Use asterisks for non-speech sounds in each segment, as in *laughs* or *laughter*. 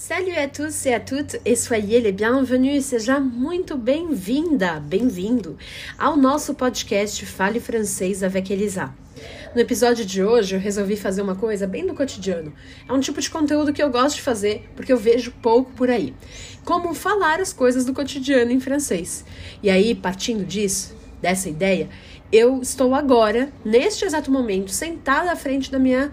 Salut à tous e a toutes e soyez les bienvenus. Seja muito bem-vinda, bem-vindo ao nosso podcast Fale Francês avec Elisa. No episódio de hoje eu resolvi fazer uma coisa bem do cotidiano. É um tipo de conteúdo que eu gosto de fazer porque eu vejo pouco por aí. Como falar as coisas do cotidiano em francês. E aí, partindo disso, dessa ideia, eu estou agora, neste exato momento, sentada à frente da minha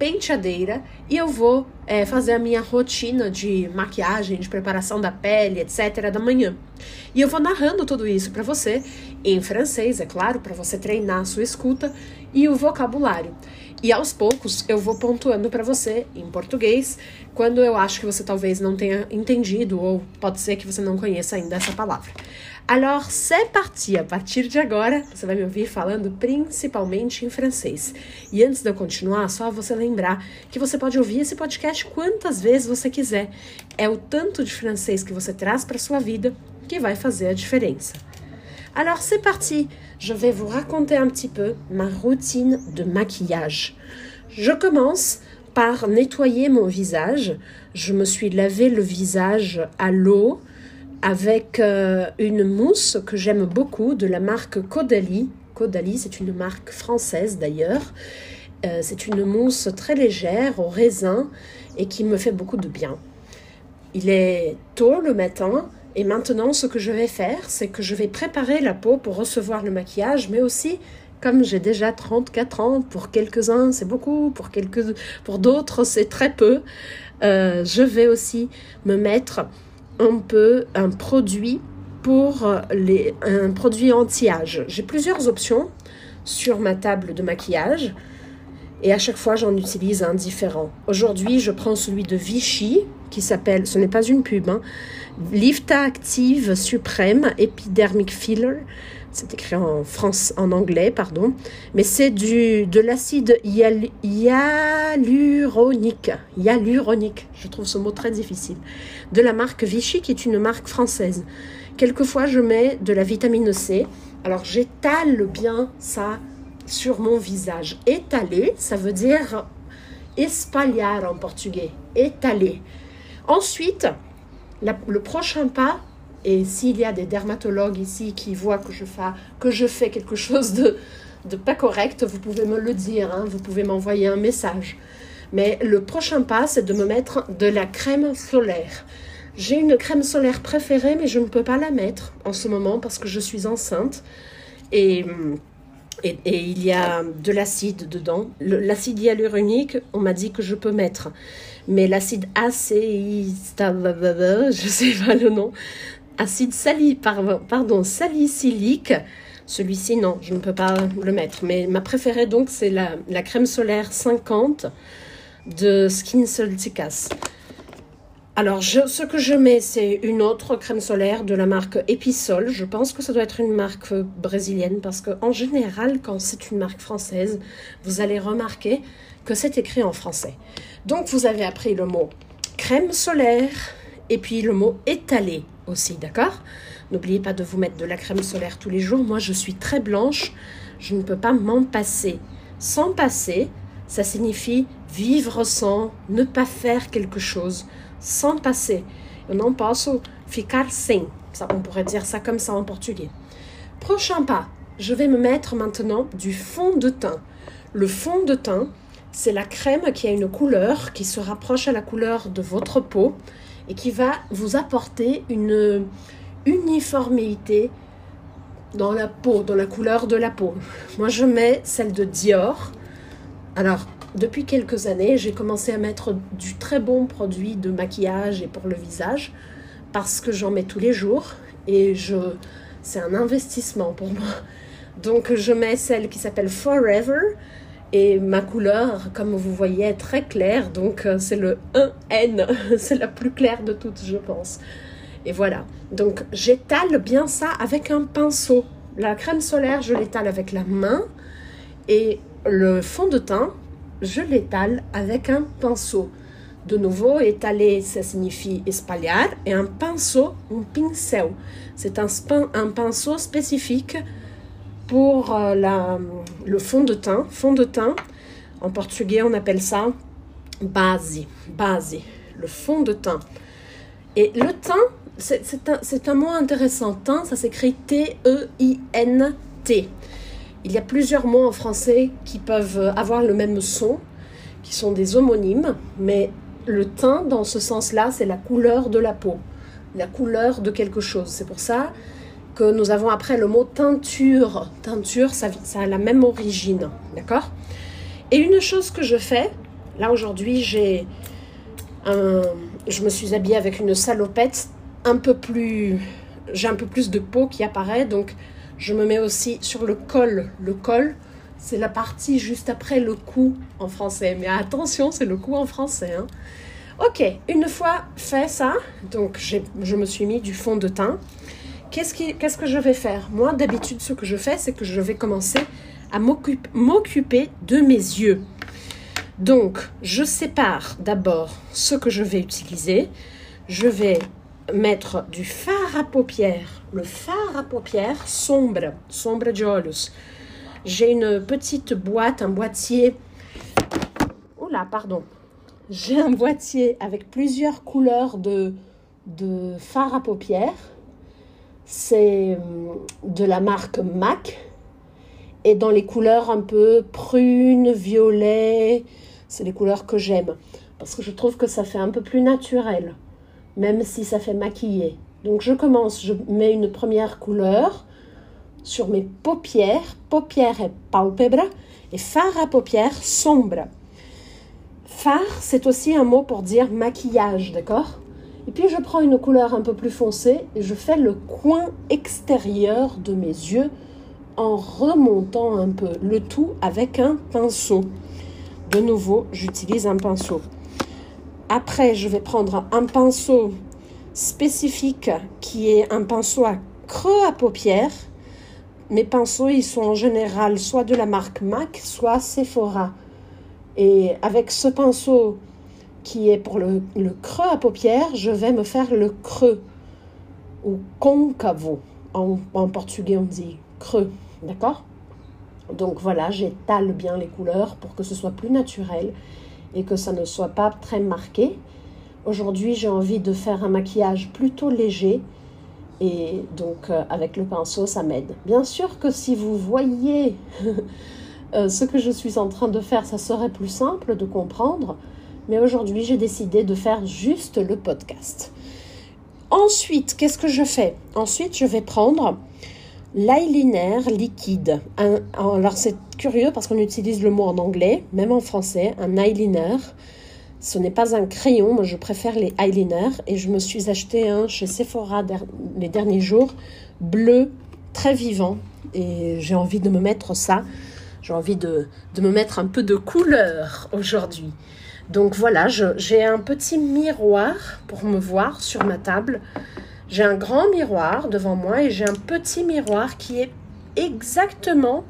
penteadeira e eu vou é, fazer a minha rotina de maquiagem, de preparação da pele, etc. da manhã. E eu vou narrando tudo isso para você em francês, é claro, para você treinar a sua escuta e o vocabulário. E aos poucos eu vou pontuando para você em português quando eu acho que você talvez não tenha entendido ou pode ser que você não conheça ainda essa palavra. Alors, c'est parti! A partir de agora, você vai me ouvir falando principalmente em francês. E antes de eu continuar, só você lembrar que você pode ouvir esse podcast quantas vezes você quiser. É o tanto de francês que você traz para sua vida que vai fazer a diferença. Alors, c'est parti! Je vais vous raconter un petit peu ma routine de maquillage. Je commence par nettoyer mon visage. Je me suis lavé le visage à l'eau avec euh, une mousse que j'aime beaucoup de la marque Caudalie. Caudalie, c'est une marque française d'ailleurs. Euh, c'est une mousse très légère au raisin et qui me fait beaucoup de bien. Il est tôt le matin et maintenant ce que je vais faire, c'est que je vais préparer la peau pour recevoir le maquillage, mais aussi comme j'ai déjà 34 ans, pour quelques-uns c'est beaucoup, pour, quelques, pour d'autres c'est très peu, euh, je vais aussi me mettre un peu un produit pour les, un produit anti-âge. J'ai plusieurs options sur ma table de maquillage et à chaque fois j'en utilise un différent. Aujourd'hui je prends celui de Vichy qui s'appelle, ce n'est pas une pub, hein, Active Supreme Epidermic Filler. C'est écrit en France, en anglais, pardon. Mais c'est du de l'acide hyaluronique. Hyaluronique. Je trouve ce mot très difficile. De la marque Vichy, qui est une marque française. Quelquefois, je mets de la vitamine C. Alors, j'étale bien ça sur mon visage. Étaler, ça veut dire espalhar en portugais. Étaler. Ensuite, le prochain pas, et s'il y a des dermatologues ici qui voient que je fais, quelque chose de, pas correct, vous pouvez me le dire, hein, vous pouvez m'envoyer un message. Mais le prochain pas, c'est de me mettre de la crème solaire. J'ai une crème solaire préférée, mais je ne peux pas la mettre en ce moment parce que je suis enceinte. Et, et, il y a de l'acide dedans. L'acide hyaluronique, on m'a dit que je peux mettre. Mais l'acide ACI, je sais pas le nom, acide sali, pardon, salicylique, celui-ci, non, je ne peux pas le mettre. Mais ma préférée, donc, c'est la, la, crème solaire 50 de Skin Celticas. Alors, ce que je mets, c'est une autre crème solaire de la marque Episol. Je pense que ça doit être une marque brésilienne parce qu'en général, quand c'est une marque française, vous allez remarquer que c'est écrit en français. Donc, vous avez appris le mot crème solaire et puis le mot étalé aussi, d'accord? N'oubliez pas de vous mettre de la crème solaire tous les jours. Moi, je suis très blanche, je ne peux pas m'en passer. Sans passer, ça signifie vivre sans, ne pas faire quelque chose, sans passer. Eu não posso ficar sem. Ça, on pourrait dire ça comme ça en portugais. Prochain pas, je vais me mettre maintenant du fond de teint. Le fond de teint, c'est la crème qui a une couleur qui se rapproche à la couleur de votre peau et qui va vous apporter une uniformité dans la peau, dans la couleur de la peau. Moi, je mets celle de Dior. Alors, depuis quelques années, j'ai commencé à mettre du très bon produit de maquillage et pour le visage parce que j'en mets tous les jours et je c'est un investissement pour moi. Donc je mets celle qui s'appelle Forever et ma couleur, comme vous voyez, est très claire. Donc euh, c'est le 1N, *laughs* c'est la plus claire de toutes, je pense. Et voilà. Donc j'étale bien ça avec un pinceau. La crème solaire, je l'étale avec la main et le fond de teint, je l'étale avec un pinceau. De nouveau, étaler, ça signifie espalhar, et un pinceau, un pincel. C'est un, pinceau spécifique pour euh, le fond de teint. Fond de teint, en portugais, on appelle ça base, base, le fond de teint. Et le teint, c'est un, un, mot intéressant. Teint, ça s'écrit T-E-I-N-T. Il y a plusieurs mots en français qui peuvent avoir le même son, qui sont des homonymes, mais le teint, dans ce sens-là, c'est la couleur de la peau, la couleur de quelque chose. C'est pour ça que nous avons après le mot teinture. Teinture, ça, a la même origine, d'accord? Et une chose que je fais, là aujourd'hui, j'ai un, je me suis habillée avec une salopette un peu plus, j'ai un peu plus de peau qui apparaît, donc je me mets aussi sur le col. Le col, c'est la partie juste après le cou en français. Mais attention, c'est le cou en français. Hein. Ok, une fois fait ça, donc je me suis mis du fond de teint. Qu'est-ce, qu'est-ce que je vais faire? Moi, d'habitude, ce que je fais, c'est que je vais commencer à m'occuper de mes yeux. Donc, je sépare d'abord ce que je vais utiliser. Je vais mettre du fard à paupières, le fard à paupières sombre, sombre de. J'ai une petite boîte, un boîtier. Oula, pardon. J'ai un boîtier avec plusieurs couleurs de, de fard à paupières. C'est hum, de la marque MAC et dans les couleurs un peu prune, violet. C'est les couleurs que j'aime parce que je trouve que ça fait un peu plus naturel même si ça fait maquiller. Donc je commence, je mets une première couleur sur mes paupières, paupières et palpebra, et fard à paupières sombre. Fard, c'est aussi un mot pour dire maquillage, d'accord? Et puis je prends une couleur un peu plus foncée et je fais le coin extérieur de mes yeux en remontant un peu le tout avec un pinceau. De nouveau, j'utilise un pinceau. Après, je vais prendre un pinceau spécifique qui est un pinceau à creux à paupières. Mes pinceaux, ils sont en général soit de la marque MAC, soit Sephora. Et avec ce pinceau qui est pour le, creux à paupières, je vais me faire le creux ou concavo. En, en portugais, on dit creux. D'accord? Donc voilà, j'étale bien les couleurs pour que ce soit plus naturel et que ça ne soit pas très marqué. Aujourd'hui, j'ai envie de faire un maquillage plutôt léger et donc euh, avec le pinceau, ça m'aide. Bien sûr que si vous voyez *laughs* euh, ce que je suis en train de faire, ça serait plus simple de comprendre. Mais aujourd'hui, j'ai décidé de faire juste le podcast. Ensuite, qu'est-ce que je fais? Ensuite, je vais prendre l'eyeliner liquide. alors c'est curieux parce qu'on utilise le mot en anglais, même en français, un eyeliner. Ce n'est pas un crayon, moi je préfère les eyeliners et je me suis acheté un chez Sephora les derniers jours, bleu, très vivant et j'ai envie de me mettre ça. J'ai envie de, de, me mettre un peu de couleur aujourd'hui. Donc voilà, j'ai un petit miroir pour me voir sur ma table. J'ai un grand miroir devant moi et j'ai un petit miroir qui est exactement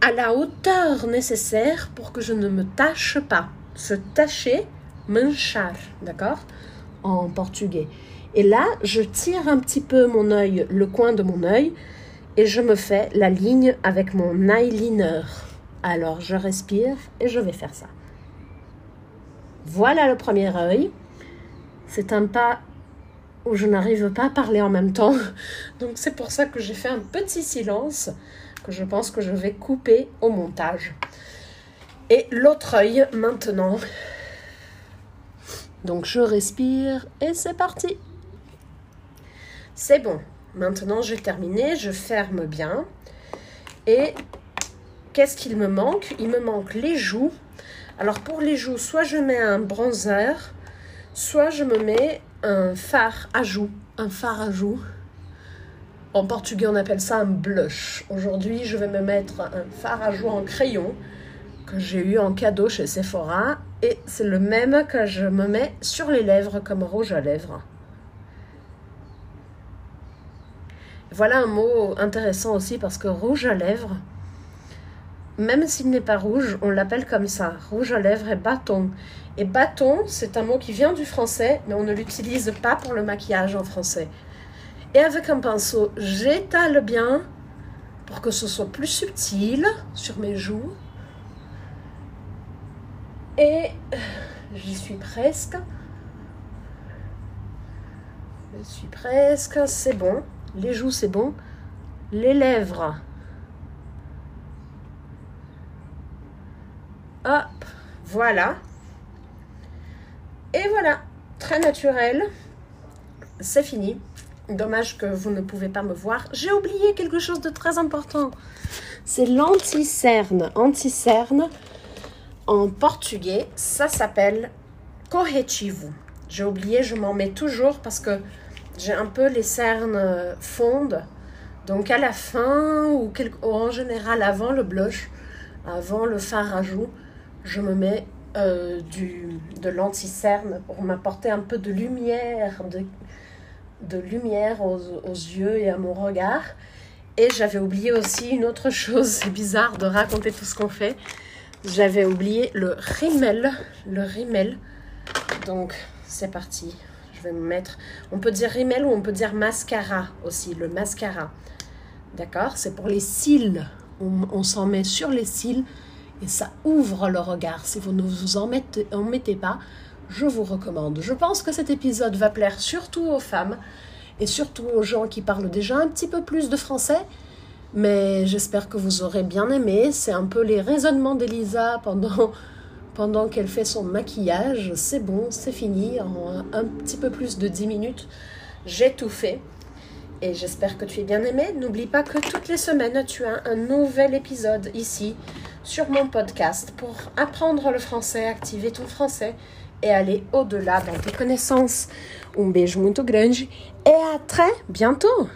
à la hauteur nécessaire pour que je ne me tâche pas. Se tacher, manchar, d'accord? En portugais. Et là, je tire un petit peu mon œil, le coin de mon œil, et je me fais la ligne avec mon eyeliner. Alors, je respire et je vais faire ça. Voilà le premier œil. C'est un pas où je n'arrive pas à parler en même temps. *laughs* Donc c'est pour ça que j'ai fait un petit silence que je pense que je vais couper au montage. Et l'autre œil maintenant. Donc je respire et c'est parti. C'est bon. Maintenant, j'ai terminé, je ferme bien. Et qu'est-ce qu'il me manque? Il me manque les joues. Alors pour les joues, soit je mets un bronzer, soit je me mets un fard à joues. Un fard à. En portugais, on appelle ça un blush. Aujourd'hui, je vais me mettre un fard à joues en crayon que j'ai eu en cadeau chez Sephora. Et c'est le même que je me mets sur les lèvres comme rouge à lèvres. Voilà un mot intéressant aussi parce que rouge à lèvres, même s'il n'est pas rouge, on l'appelle comme ça. Rouge à lèvres et bâton. Et bâton, c'est un mot qui vient du français, mais on ne l'utilise pas pour le maquillage en français. Et avec un pinceau, j'étale bien pour que ce soit plus subtil sur mes joues. Et j'y suis presque. Je suis presque, c'est bon. Les joues, c'est bon. Les lèvres. Hop, voilà. Et voilà, très naturel. C'est fini. Dommage que vous ne pouvez pas me voir. J'ai oublié quelque chose de très important. C'est l'anti-cerne. Anti-cerne, en portugais, ça s'appelle corretivo. J'ai oublié, je m'en mets toujours parce que j'ai un peu les cernes fondes. Donc à la fin ou, en général avant le blush, avant le fard à joues, je me mets euh, du, de l'anti-cerne pour m'apporter un peu de lumière, de, de lumière aux, aux, yeux et à mon regard. Et j'avais oublié aussi une autre chose, c'est bizarre de raconter tout ce qu'on fait. J'avais oublié le rimel, le rimel. Donc c'est parti. Je vais me mettre. On peut dire rimel ou on peut dire mascara aussi, le mascara. D'accord? C'est pour les cils. On, s'en met sur les cils et ça ouvre le regard. Si vous ne vous en mettez, pas, je vous recommande. Je pense que cet épisode va plaire surtout aux femmes et surtout aux gens qui parlent déjà un petit peu plus de français. Mais j'espère que vous aurez bien aimé. C'est un peu les raisonnements d'Elisa pendant *laughs* pendant qu'elle fait son maquillage. C'est bon, c'est fini. En un petit peu plus de 10 minutes, j'ai tout fait. Et j'espère que tu es bien aimé. N'oublie pas que toutes les semaines, tu as un nouvel épisode ici sur mon podcast pour apprendre le français, activer ton français et aller au-delà dans tes connaissances. Un beijo muito grande et à très bientôt